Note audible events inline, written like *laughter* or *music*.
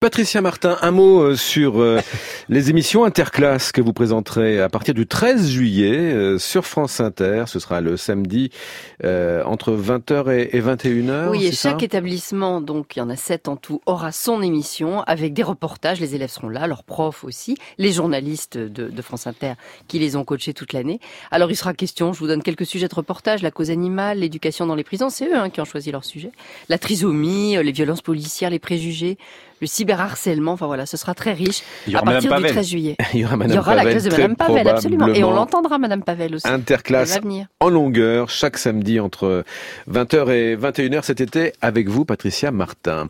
Patricia Martin, un mot euh, sur euh, *laughs* les émissions interclasses que vous présenterez à partir du 13 juillet euh, sur France Inter. Ce sera le samedi entre 20h et 21h. Oui, et chaque établissement, donc il y en a sept en tout, aura son émission avec des reportages. Les élèves seront là, leurs profs aussi, les journalistes de, de France Inter qui les ont coachés toute l'année. Alors il sera question, je vous donne quelques sujets de reportage, la cause animale, l'éducation dans les prisons, c'est eux hein, qui ont choisi leur sujet. La trisomie, les violences policières, les préjugés, le cyberharcèlement. Enfin voilà, ce sera très riche à partir du 13 juillet. *laughs* Il y aura, Madame Il y aura la classe de Madame Pavel, absolument. Et on l'entendra, Madame Pavel aussi. Interclasse en longueur, chaque samedi entre 20h et 21h cet été, avec vous, Patricia Martin.